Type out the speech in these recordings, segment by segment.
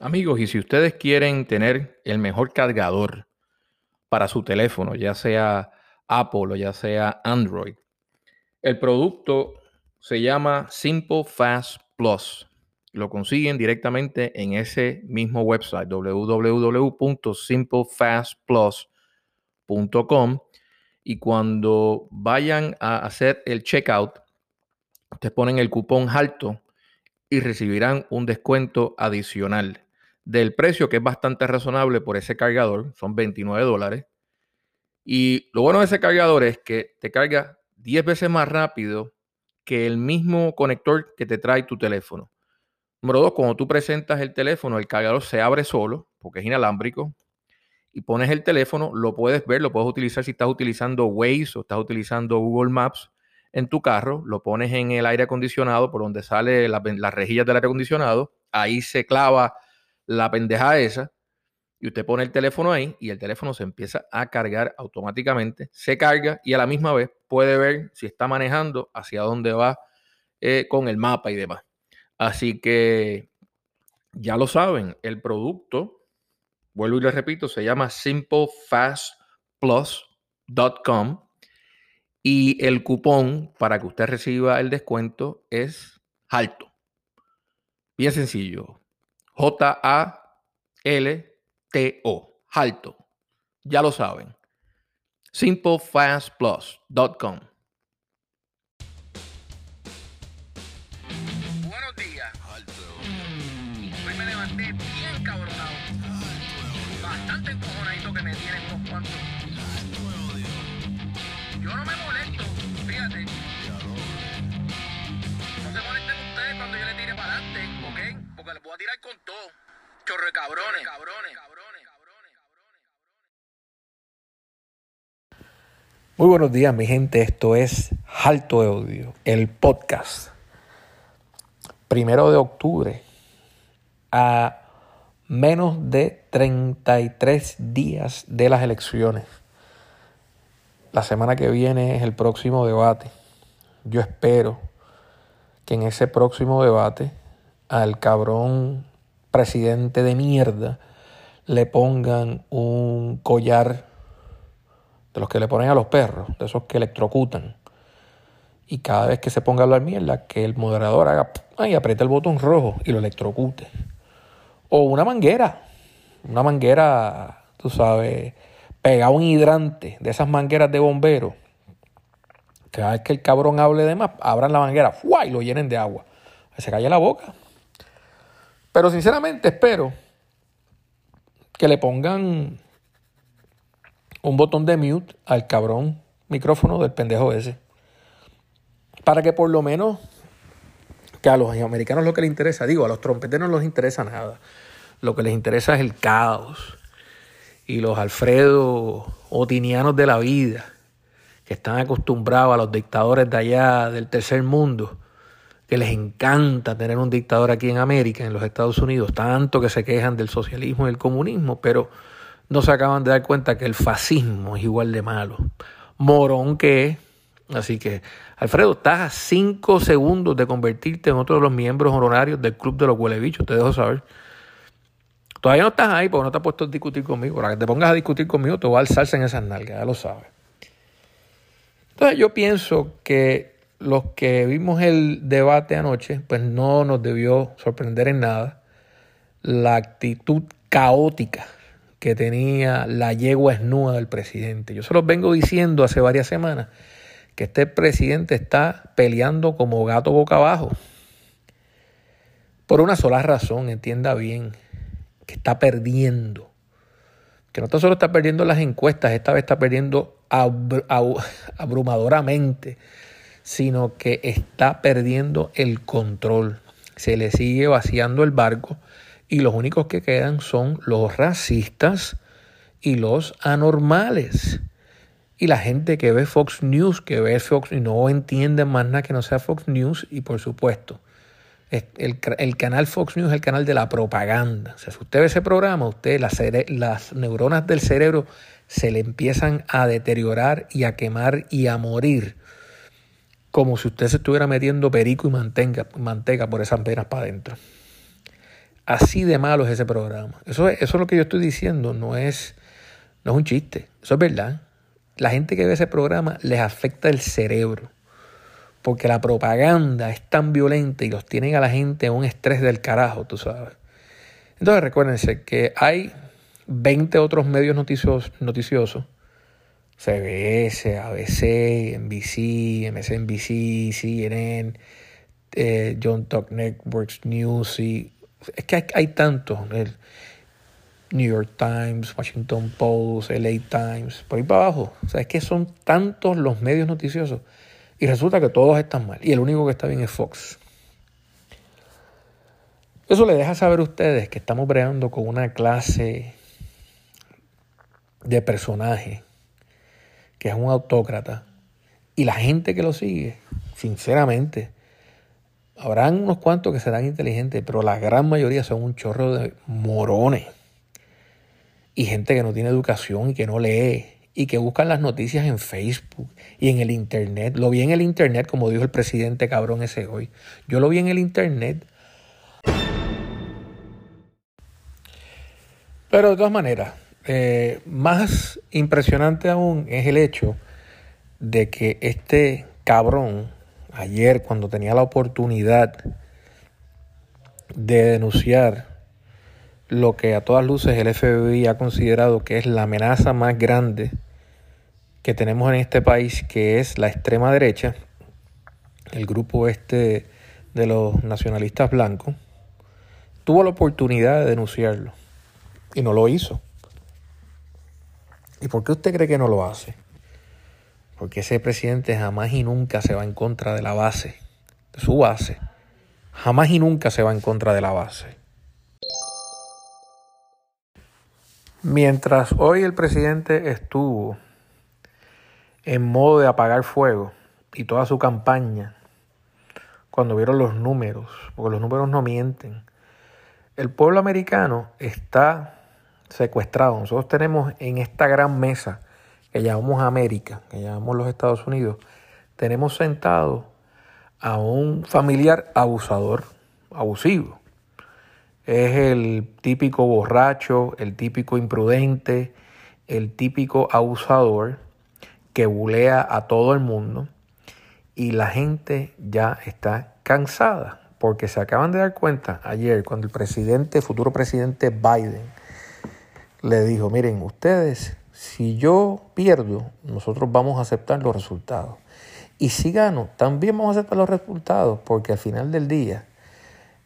Amigos, y si ustedes quieren tener el mejor cargador para su teléfono, ya sea Apple o ya sea Android, el producto se llama Simple Fast Plus. Lo consiguen directamente en ese mismo website, www.simplefastplus.com. Y cuando vayan a hacer el checkout, ustedes ponen el cupón alto y recibirán un descuento adicional del precio que es bastante razonable por ese cargador, son 29 dólares. Y lo bueno de ese cargador es que te carga 10 veces más rápido que el mismo conector que te trae tu teléfono. Número dos, cuando tú presentas el teléfono, el cargador se abre solo, porque es inalámbrico, y pones el teléfono, lo puedes ver, lo puedes utilizar si estás utilizando Waze o estás utilizando Google Maps en tu carro, lo pones en el aire acondicionado, por donde sale las rejillas del aire acondicionado, ahí se clava la pendeja esa y usted pone el teléfono ahí y el teléfono se empieza a cargar automáticamente, se carga y a la misma vez puede ver si está manejando, hacia dónde va eh, con el mapa y demás. Así que ya lo saben, el producto, vuelvo y le repito, se llama simplefastplus.com y el cupón para que usted reciba el descuento es alto. Bien sencillo, J-A-L-T-O. Alto. Ya lo saben. SimpleFastPlus.com. Chorre cabrones. cabrones. Muy buenos días, mi gente. Esto es Alto de Odio, el podcast. Primero de octubre, a menos de 33 días de las elecciones. La semana que viene es el próximo debate. Yo espero que en ese próximo debate al cabrón presidente de mierda le pongan un collar de los que le ponen a los perros, de esos que electrocutan. Y cada vez que se ponga a hablar mierda, que el moderador haga y apriete el botón rojo y lo electrocute. O una manguera, una manguera, tú sabes, pega un hidrante de esas mangueras de bombero. Cada vez que el cabrón hable de más, abran la manguera y lo llenen de agua. Se calle la boca. Pero sinceramente espero que le pongan un botón de mute al cabrón micrófono del pendejo ese. Para que por lo menos, que a los americanos lo que les interesa, digo, a los trompeteros no les interesa nada. Lo que les interesa es el caos. Y los Alfredo Otinianos de la vida, que están acostumbrados a los dictadores de allá del tercer mundo, que les encanta tener un dictador aquí en América, en los Estados Unidos, tanto que se quejan del socialismo y el comunismo, pero no se acaban de dar cuenta que el fascismo es igual de malo. Morón que es. Así que, Alfredo, estás a cinco segundos de convertirte en otro de los miembros honorarios del Club de los Huelebichos, te dejo saber. Todavía no estás ahí porque no te has puesto a discutir conmigo. Para que te pongas a discutir conmigo, te voy a alzarse en esas nalgas, ya lo sabes. Entonces yo pienso que los que vimos el debate anoche, pues no nos debió sorprender en nada la actitud caótica que tenía la yegua esnúa del presidente. Yo se los vengo diciendo hace varias semanas que este presidente está peleando como gato boca abajo. Por una sola razón, entienda bien, que está perdiendo. Que no tan solo está perdiendo las encuestas, esta vez está perdiendo abrumadoramente sino que está perdiendo el control. Se le sigue vaciando el barco y los únicos que quedan son los racistas y los anormales. Y la gente que ve Fox News, que ve Fox y no entiende más nada que no sea Fox News y por supuesto. El, canal Fox News es el canal de la propaganda. O sea, si usted ve ese programa, usted las neuronas del cerebro se le empiezan a deteriorar y a quemar y a morir como si usted se estuviera metiendo perico y manteca, manteca por esas venas para adentro. Así de malo es ese programa. Eso, es- eso es lo que yo estoy diciendo, no es, no es un chiste. Eso es verdad. La gente que ve ese programa les afecta el cerebro. Porque la propaganda es tan violenta y los tienen a la gente en un estrés del carajo, tú sabes. Entonces recuérdense que hay 20 otros medios noticiosos CBS, ABC, NBC, MSNBC, CNN, eh, John Talk Networks, News, y es que hay, hay tantos. El New York Times, Washington Post, LA Times, por ahí para abajo. O sea, es que son tantos los medios noticiosos y resulta que todos están mal. Y el único que está bien es Fox. Eso le deja saber a ustedes que estamos breando con una clase de personaje que es un autócrata, y la gente que lo sigue, sinceramente, habrán unos cuantos que serán inteligentes, pero la gran mayoría son un chorro de morones. Y gente que no tiene educación y que no lee y que buscan las noticias en Facebook y en el Internet. Lo vi en el Internet, como dijo el presidente cabrón ese hoy. Yo lo vi en el Internet. Pero de todas maneras, eh, más impresionante aún es el hecho de que este cabrón, ayer cuando tenía la oportunidad de denunciar lo que a todas luces el FBI ha considerado que es la amenaza más grande que tenemos en este país, que es la extrema derecha, el grupo este de los nacionalistas blancos, tuvo la oportunidad de denunciarlo y no lo hizo. ¿Y por qué usted cree que no lo hace? Porque ese presidente jamás y nunca se va en contra de la base, de su base. Jamás y nunca se va en contra de la base. Mientras hoy el presidente estuvo en modo de apagar fuego y toda su campaña, cuando vieron los números, porque los números no mienten, el pueblo americano está secuestrado. Nosotros tenemos en esta gran mesa que llamamos América, que llamamos los Estados Unidos, tenemos sentado a un familiar abusador, abusivo. Es el típico borracho, el típico imprudente, el típico abusador que bulea a todo el mundo y la gente ya está cansada porque se acaban de dar cuenta ayer cuando el presidente, futuro presidente Biden, le dijo, miren, ustedes, si yo pierdo, nosotros vamos a aceptar los resultados. Y si gano, también vamos a aceptar los resultados, porque al final del día,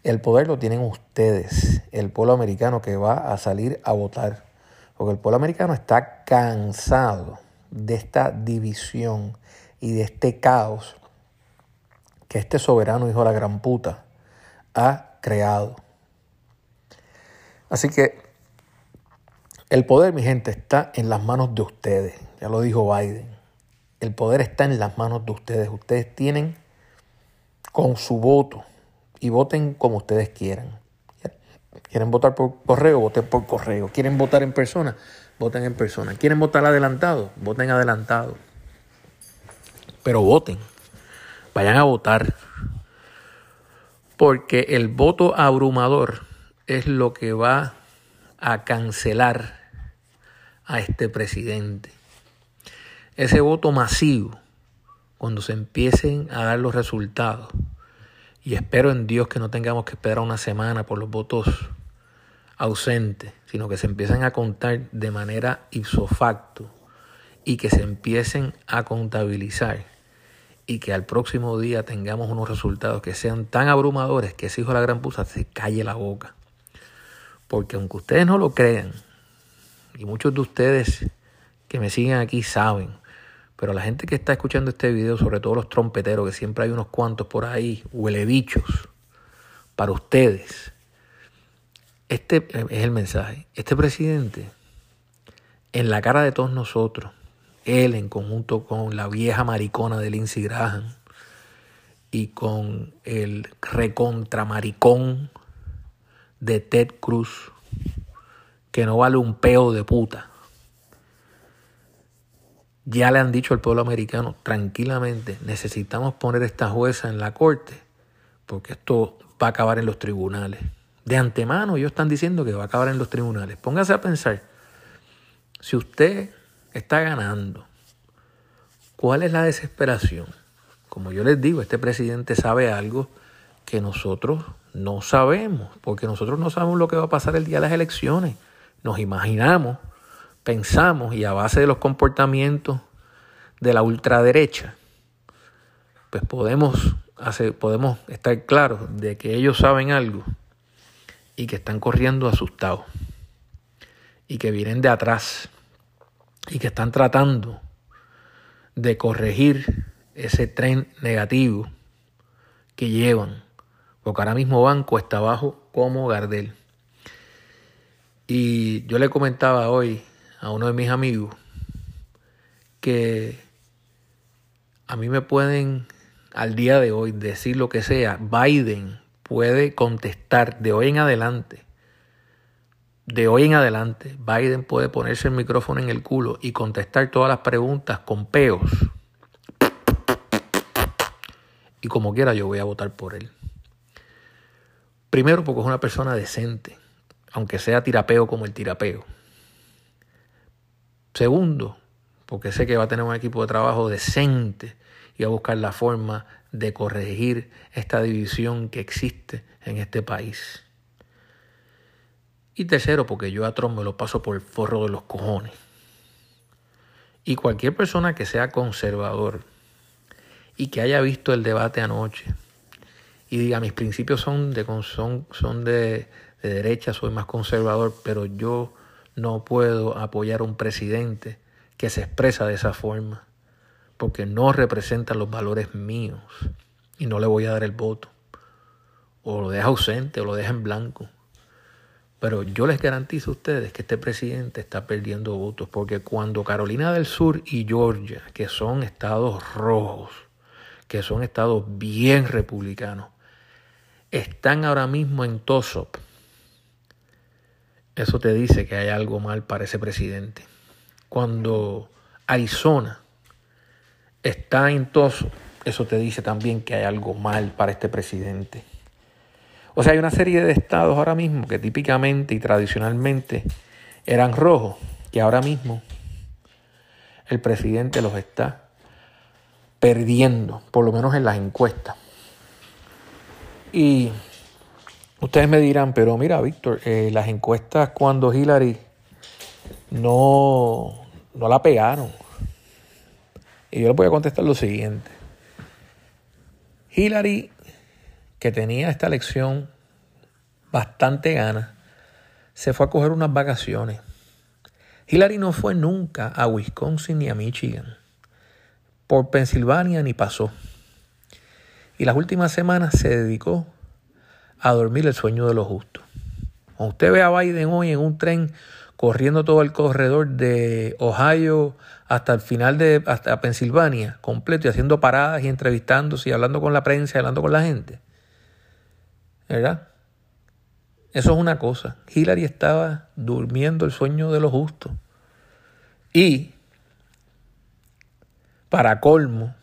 el poder lo tienen ustedes, el pueblo americano que va a salir a votar. Porque el pueblo americano está cansado de esta división y de este caos que este soberano hijo de la gran puta ha creado. Así que el poder, mi gente, está en las manos de ustedes. Ya lo dijo Biden. El poder está en las manos de ustedes. Ustedes tienen con su voto y voten como ustedes quieran. ¿Quieren votar por correo? Voten por correo. ¿Quieren votar en persona? Voten en persona. ¿Quieren votar adelantado? Voten adelantado. Pero voten. Vayan a votar. Porque el voto abrumador es lo que va a cancelar a este presidente. Ese voto masivo, cuando se empiecen a dar los resultados, y espero en Dios que no tengamos que esperar una semana por los votos ausentes, sino que se empiecen a contar de manera ipso facto y que se empiecen a contabilizar y que al próximo día tengamos unos resultados que sean tan abrumadores que ese hijo de la gran puta se calle la boca. Porque aunque ustedes no lo crean, y muchos de ustedes que me siguen aquí saben, pero la gente que está escuchando este video, sobre todo los trompeteros, que siempre hay unos cuantos por ahí, huele bichos, para ustedes, este es el mensaje. Este presidente, en la cara de todos nosotros, él en conjunto con la vieja maricona de Lindsey Graham y con el recontramaricón de Ted Cruz, que no vale un peo de puta. Ya le han dicho al pueblo americano tranquilamente, necesitamos poner esta jueza en la corte, porque esto va a acabar en los tribunales. De antemano ellos están diciendo que va a acabar en los tribunales. Póngase a pensar, si usted está ganando, ¿cuál es la desesperación? Como yo les digo, este presidente sabe algo que nosotros no sabemos, porque nosotros no sabemos lo que va a pasar el día de las elecciones. Nos imaginamos, pensamos y a base de los comportamientos de la ultraderecha, pues podemos, hacer, podemos estar claros de que ellos saben algo y que están corriendo asustados y que vienen de atrás y que están tratando de corregir ese tren negativo que llevan, porque ahora mismo van cuesta abajo como Gardel. Y yo le comentaba hoy a uno de mis amigos que a mí me pueden al día de hoy decir lo que sea, Biden puede contestar de hoy en adelante. De hoy en adelante, Biden puede ponerse el micrófono en el culo y contestar todas las preguntas con peos. Y como quiera, yo voy a votar por él. Primero, porque es una persona decente, aunque sea tirapeo como el tirapeo. Segundo, porque sé que va a tener un equipo de trabajo decente y a buscar la forma de corregir esta división que existe en este país. Y tercero, porque yo a Trump me lo paso por el forro de los cojones. Y cualquier persona que sea conservador y que haya visto el debate anoche y diga mis principios son de, son, son de, de derecha, soy más conservador, pero yo no puedo apoyar a un presidente que se expresa de esa forma porque no representa los valores míos y no le voy a dar el voto. O lo deja ausente o lo deja en blanco. Pero yo les garantizo a ustedes que este presidente está perdiendo votos porque cuando Carolina del Sur y Georgia, que son estados rojos, que son estados bien republicanos, están ahora mismo en TOSOP, eso te dice que hay algo mal para ese presidente. Cuando Arizona está entoso, eso te dice también que hay algo mal para este presidente. O sea, hay una serie de estados ahora mismo que típicamente y tradicionalmente eran rojos, que ahora mismo el presidente los está perdiendo, por lo menos en las encuestas. Y ustedes me dirán, pero mira, Víctor, eh, las encuestas cuando Hillary no, no la pegaron, y yo le voy a contestar lo siguiente. Hillary, que tenía esta elección bastante gana, se fue a coger unas vacaciones. Hillary no fue nunca a Wisconsin ni a Michigan. Por Pensilvania ni pasó. Y las últimas semanas se dedicó a dormir el sueño de los justos. Cuando usted ve a Biden hoy en un tren corriendo todo el corredor de Ohio hasta el final de hasta Pensilvania, completo, y haciendo paradas y entrevistándose y hablando con la prensa y hablando con la gente. ¿Verdad? Eso es una cosa. Hillary estaba durmiendo el sueño de los justos. Y, para colmo,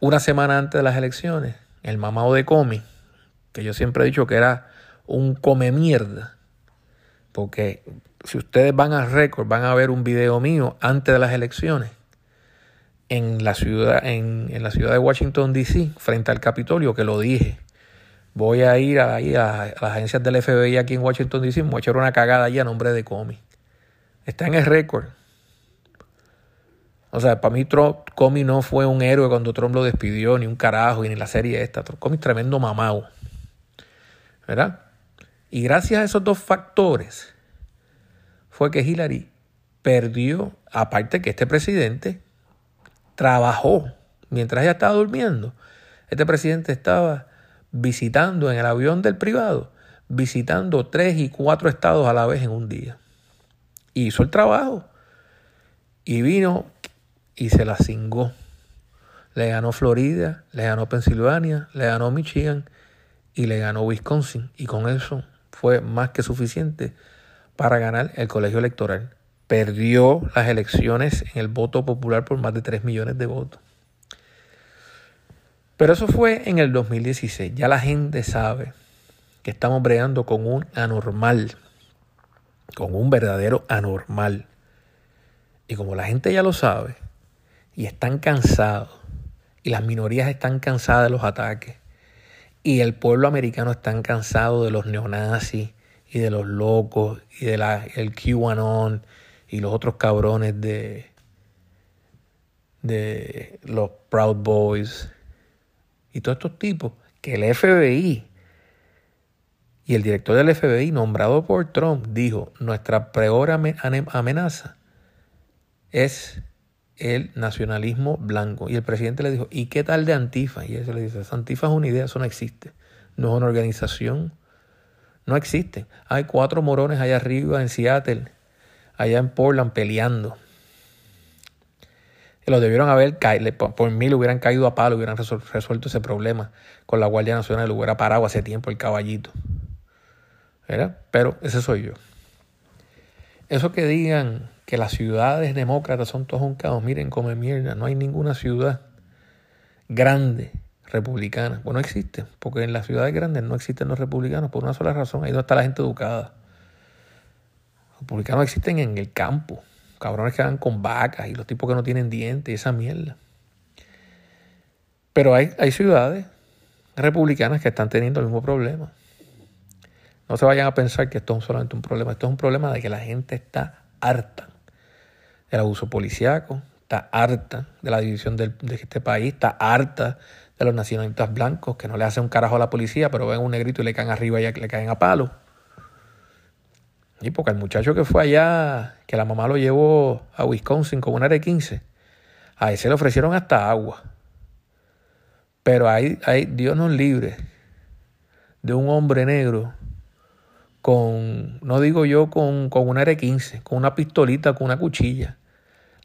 una semana antes de las elecciones, el mamado de Comi, que yo siempre he dicho que era un come mierda, porque si ustedes van a récord, van a ver un video mío antes de las elecciones en la ciudad, en, la ciudad de Washington, D.C., frente al Capitolio, que lo dije. Voy a ir ahí a, las agencias del FBI aquí en Washington, D.C., me voy a echar una cagada allí a nombre de Comey. Está en el récord. O sea, para mí Trump, Comey no fue un héroe cuando Trump lo despidió, ni un carajo, ni la serie esta. Comey es tremendo mamado. ¿Verdad? Y gracias a esos dos factores fue que Hillary perdió, aparte que este presidente trabajó mientras ella estaba durmiendo. Este presidente estaba visitando en el avión del privado, visitando tres y cuatro estados a la vez en un día. hizo el trabajo. Y vino y se la cingó. Le ganó Florida, le ganó Pensilvania, le ganó Michigan y le ganó Wisconsin. Y con eso fue más que suficiente para ganar el colegio electoral. Perdió las elecciones en el voto popular por más de 3 millones de votos. Pero eso fue en el 2016. Ya la gente sabe que estamos bregando con un anormal, con un verdadero anormal. Y como la gente ya lo sabe, y están cansados, y las minorías están cansadas de los ataques, y el pueblo americano está cansado de los neonazis, y de los locos, y de la, el QAnon, y los otros cabrones de, de los Proud Boys, y todos estos tipos, que el FBI y el director del FBI, nombrado por Trump, dijo, nuestra peor amenaza es el nacionalismo blanco. Y el presidente le dijo, ¿y qué tal de Antifa? Y eso le dice, Antifa es una idea, eso no existe. No es una organización. No existe. Hay cuatro morones allá arriba en Seattle, allá en Portland peleando. Y los debieron haber caído, por mí le hubieran caído a palo, hubieran resuelto ese problema con la Guardia Nacional, le hubiera parado hace tiempo el caballito. Pero ese soy yo. Eso que digan que las ciudades demócratas son todos un caos, miren, come mierda, no hay ninguna ciudad grande republicana. Bueno, existe, porque en las ciudades grandes no existen los republicanos por una sola razón, ahí no está la gente educada. Los republicanos existen en el campo, cabrones que van con vacas y los tipos que no tienen dientes y esa mierda. Pero hay, hay ciudades republicanas que están teniendo el mismo problema. No se vayan a pensar que esto es solamente un problema. Esto es un problema de que la gente está harta del abuso policiaco, está harta de la división de este país, está harta de los nacionalistas blancos que no le hacen un carajo a la policía, pero ven un negrito y le caen arriba y le caen a palo. Y porque el muchacho que fue allá, que la mamá lo llevó a Wisconsin con una R15, a ese le ofrecieron hasta agua. Pero hay, hay Dios nos libre de un hombre negro con, no digo yo con, con una R15, con una pistolita, con una cuchilla.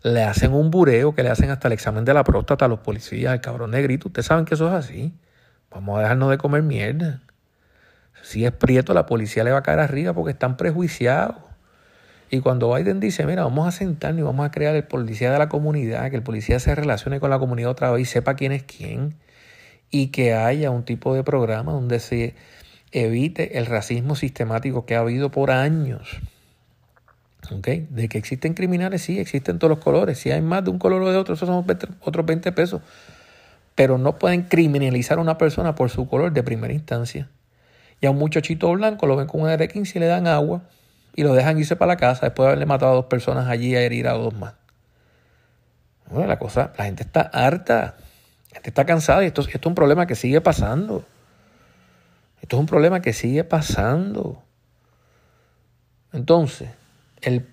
Le hacen un bureo que le hacen hasta el examen de la próstata a los policías, el cabrón negrito. Ustedes saben que eso es así. Vamos a dejarnos de comer mierda. Si es prieto, la policía le va a caer arriba porque están prejuiciados. Y cuando Biden dice, mira, vamos a sentarnos y vamos a crear el policía de la comunidad, que el policía se relacione con la comunidad otra vez y sepa quién es quién, y que haya un tipo de programa donde se evite el racismo sistemático que ha habido por años. ¿Okay? De que existen criminales, sí, existen todos los colores. Si hay más de un color o de otro, esos son otros 20 pesos. Pero no pueden criminalizar a una persona por su color de primera instancia. Y a un muchachito blanco lo ven con un R15 y le dan agua y lo dejan irse para la casa después de haberle matado a dos personas allí a herir a dos más. Bueno, la cosa, la gente está harta, la gente está cansada y esto, esto es un problema que sigue pasando. Esto es un problema que sigue pasando. Entonces, el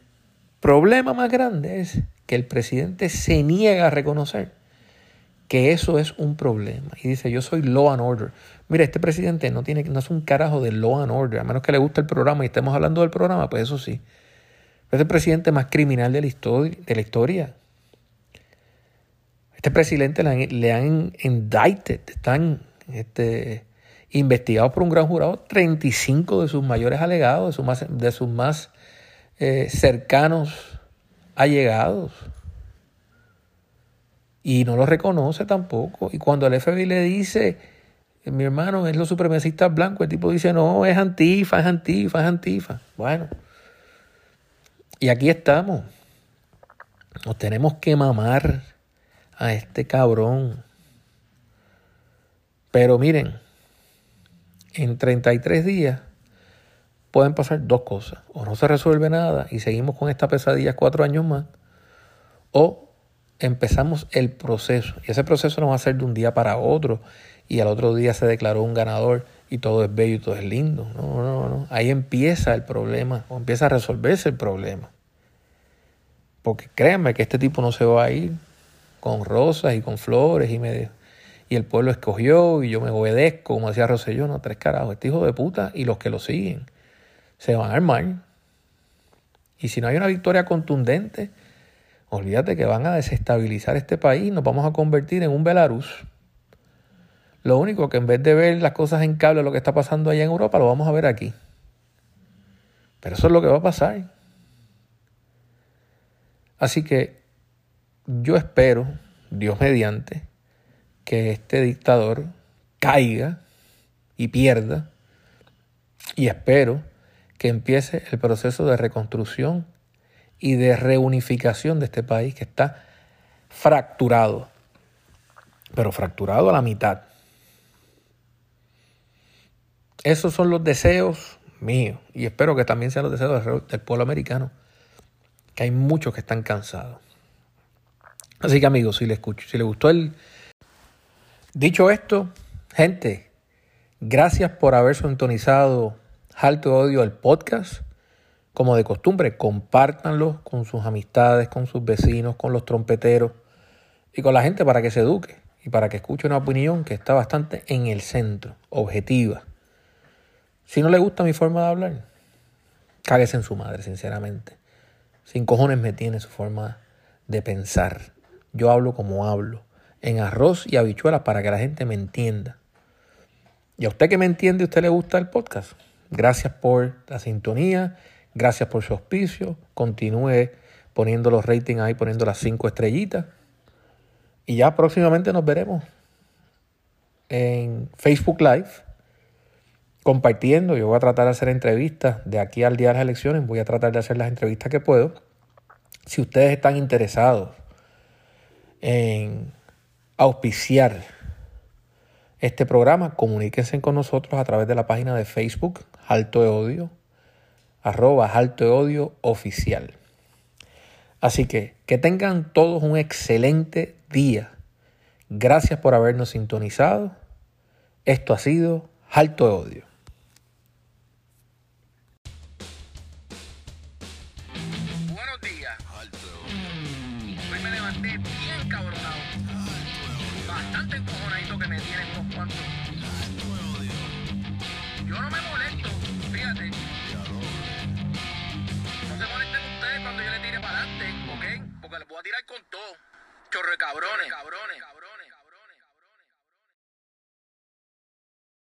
problema más grande es que el presidente se niega a reconocer que eso es un problema. Y dice, yo soy law and order. Mira, este presidente no, tiene, no es un carajo de law and order, a menos que le guste el programa y estemos hablando del programa, pues eso sí. es el presidente más criminal de la, historia, de la historia. Este presidente le han, le han indicted, están este, investigados por un gran jurado 35 de sus mayores alegados, de sus más, de sus más eh, cercanos allegados. Y no lo reconoce tampoco. Y cuando el FBI le dice, mi hermano es los supremacistas blancos, el tipo dice, no, es antifa, es antifa, es antifa. Bueno, y aquí estamos. Nos tenemos que mamar a este cabrón. Pero miren, en 33 días pueden pasar dos cosas. O no se resuelve nada y seguimos con esta pesadilla cuatro años más. O empezamos el proceso. Y ese proceso no va a ser de un día para otro. Y al otro día se declaró un ganador y todo es bello y todo es lindo. No, no, no. Ahí empieza el problema. O empieza a resolverse el problema. Porque créanme que este tipo no se va a ir con rosas y con flores y me y el pueblo escogió y yo me obedezco, como decía Rosselló, no, tres carajos, este hijo de puta y los que lo siguen se van a armar. Y si no hay una victoria contundente, olvídate que van a desestabilizar este país, nos vamos a convertir en un Belarus. Lo único que en vez de ver las cosas en cable, lo que está pasando allá en Europa, lo vamos a ver aquí. Pero eso es lo que va a pasar. Así que yo espero, Dios mediante, que este dictador caiga y pierda Y espero que empiece el proceso de reconstrucción y de reunificación de este país que está fracturado, pero fracturado a la mitad. Esos son los deseos míos y espero que también sean los deseos del pueblo americano, que hay muchos que están cansados. Así que amigos, si les, escucho, si les gustó el... Dicho esto, gente, gracias por haber sintonizado Alto Odio el podcast. Como de costumbre, compártanlo con sus amistades, con sus vecinos, con los trompeteros y con la gente para que se eduque y para que escuche una opinión que está bastante en el centro, objetiva. Si no le gusta mi forma de hablar, cáguese en su madre, sinceramente. Sin cojones me tiene su forma de pensar. Yo hablo como hablo, en arroz y habichuelas para que la gente me entienda. Y a usted que me entiende, a usted le gusta el podcast. Gracias por la sintonía, gracias por su auspicio. Continúe poniendo los ratings ahí, poniendo las cinco estrellitas. Y ya próximamente nos veremos en Facebook Live compartiendo. Yo voy a tratar de hacer entrevistas de aquí al día de las elecciones. Voy a tratar de hacer las entrevistas que puedo. Si ustedes están interesados en auspiciar este programa, comuníquense con nosotros a través de la página de Facebook, Alto de Odio, arroba Alto de Odio Oficial. Así que que tengan todos un excelente día. Gracias por habernos sintonizado. Esto ha sido Alto de Odio. Tirar con todo. Chorre cabrones. cabrones. cabrones.